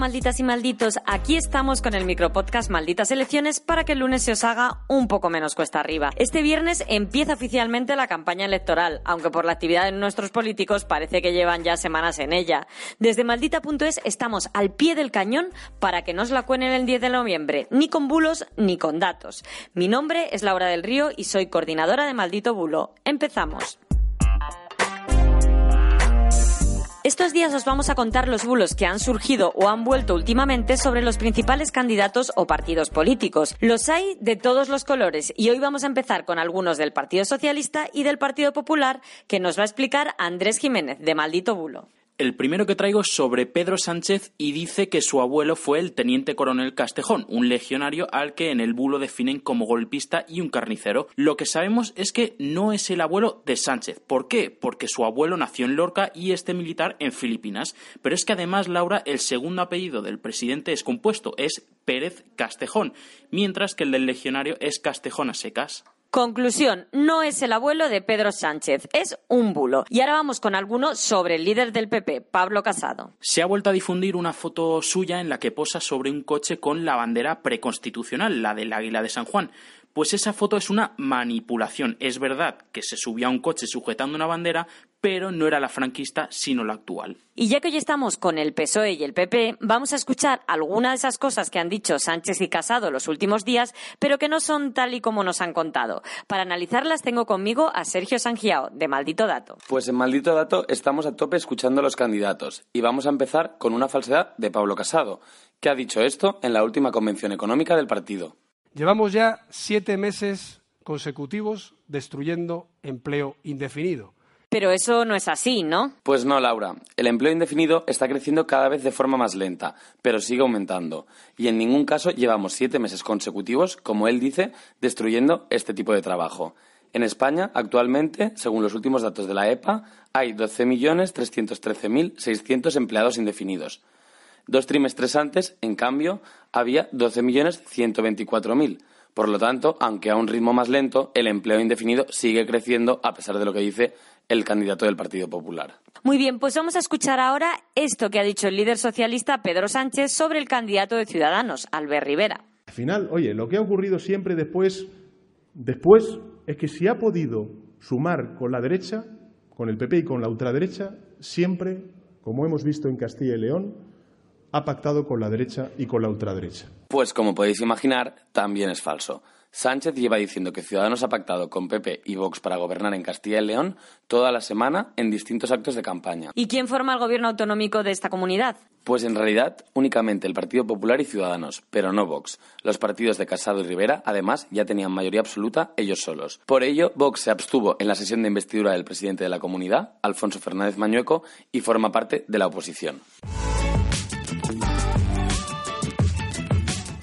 malditas y malditos, aquí estamos con el micropodcast Malditas Elecciones para que el lunes se os haga un poco menos cuesta arriba. Este viernes empieza oficialmente la campaña electoral, aunque por la actividad de nuestros políticos parece que llevan ya semanas en ella. Desde maldita.es estamos al pie del cañón para que no os la cuenen el 10 de noviembre, ni con bulos ni con datos. Mi nombre es Laura del Río y soy coordinadora de Maldito Bulo. Empezamos. Estos días os vamos a contar los bulos que han surgido o han vuelto últimamente sobre los principales candidatos o partidos políticos. Los hay de todos los colores y hoy vamos a empezar con algunos del Partido Socialista y del Partido Popular que nos va a explicar Andrés Jiménez de Maldito Bulo. El primero que traigo es sobre Pedro Sánchez y dice que su abuelo fue el teniente coronel Castejón, un legionario al que en el bulo definen como golpista y un carnicero. Lo que sabemos es que no es el abuelo de Sánchez. ¿Por qué? Porque su abuelo nació en Lorca y este militar en Filipinas. Pero es que además, Laura, el segundo apellido del presidente es compuesto, es Pérez Castejón, mientras que el del legionario es Castejón a secas. Conclusión, no es el abuelo de Pedro Sánchez, es un bulo. Y ahora vamos con alguno sobre el líder del PP, Pablo Casado. Se ha vuelto a difundir una foto suya en la que posa sobre un coche con la bandera preconstitucional, la del Águila de San Juan. Pues esa foto es una manipulación. Es verdad que se subió a un coche sujetando una bandera, pero no era la franquista, sino la actual. Y ya que hoy estamos con el PSOE y el PP, vamos a escuchar algunas de esas cosas que han dicho Sánchez y Casado los últimos días, pero que no son tal y como nos han contado. Para analizarlas tengo conmigo a Sergio Sangiao, de Maldito Dato. Pues en Maldito Dato estamos a tope escuchando a los candidatos y vamos a empezar con una falsedad de Pablo Casado, que ha dicho esto en la última convención económica del partido. Llevamos ya siete meses consecutivos destruyendo empleo indefinido. Pero eso no es así, ¿no? Pues no, Laura. El empleo indefinido está creciendo cada vez de forma más lenta, pero sigue aumentando. Y en ningún caso llevamos siete meses consecutivos, como él dice, destruyendo este tipo de trabajo. En España, actualmente, según los últimos datos de la EPA, hay 12.313.600 empleados indefinidos. Dos trimestres antes, en cambio, había 12.124.000. Por lo tanto, aunque a un ritmo más lento, el empleo indefinido sigue creciendo a pesar de lo que dice el candidato del Partido Popular. Muy bien, pues vamos a escuchar ahora esto que ha dicho el líder socialista Pedro Sánchez sobre el candidato de Ciudadanos, Albert Rivera. Al final, oye, lo que ha ocurrido siempre después, después es que si ha podido sumar con la derecha, con el PP y con la ultraderecha, siempre, como hemos visto en Castilla y León, ha pactado con la derecha y con la ultraderecha. Pues como podéis imaginar, también es falso. Sánchez lleva diciendo que Ciudadanos ha pactado con PP y Vox para gobernar en Castilla y León toda la semana en distintos actos de campaña. ¿Y quién forma el gobierno autonómico de esta comunidad? Pues en realidad únicamente el Partido Popular y Ciudadanos, pero no Vox. Los partidos de Casado y Rivera, además, ya tenían mayoría absoluta ellos solos. Por ello, Vox se abstuvo en la sesión de investidura del presidente de la comunidad, Alfonso Fernández Mañueco, y forma parte de la oposición.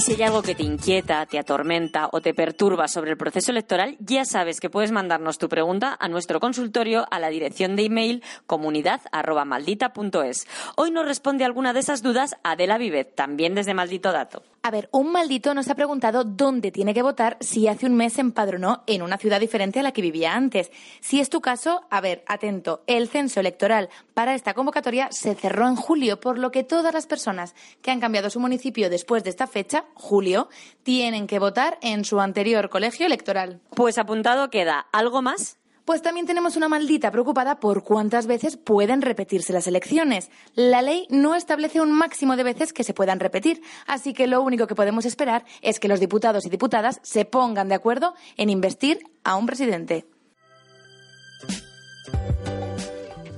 Si hay algo que te inquieta, te atormenta o te perturba sobre el proceso electoral, ya sabes que puedes mandarnos tu pregunta a nuestro consultorio a la dirección de email comunidad@maldita.es. Hoy nos responde alguna de esas dudas Adela Vivet, también desde Maldito Dato. A ver, un maldito nos ha preguntado dónde tiene que votar si hace un mes se empadronó en una ciudad diferente a la que vivía antes. Si es tu caso, a ver, atento, el censo electoral para esta convocatoria se cerró en julio, por lo que todas las personas que han cambiado su municipio después de esta fecha, julio, tienen que votar en su anterior colegio electoral. Pues apuntado queda. ¿Algo más? Pues también tenemos una maldita preocupada por cuántas veces pueden repetirse las elecciones. La ley no establece un máximo de veces que se puedan repetir, así que lo único que podemos esperar es que los diputados y diputadas se pongan de acuerdo en investir a un presidente.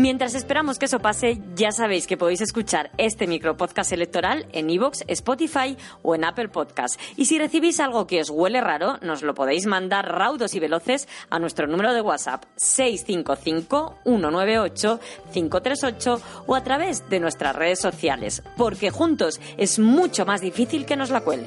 Mientras esperamos que eso pase, ya sabéis que podéis escuchar este micropodcast electoral en iVoox, Spotify o en Apple Podcast. Y si recibís algo que os huele raro, nos lo podéis mandar raudos y veloces a nuestro número de WhatsApp 655-198-538 o a través de nuestras redes sociales, porque juntos es mucho más difícil que nos la cuelen.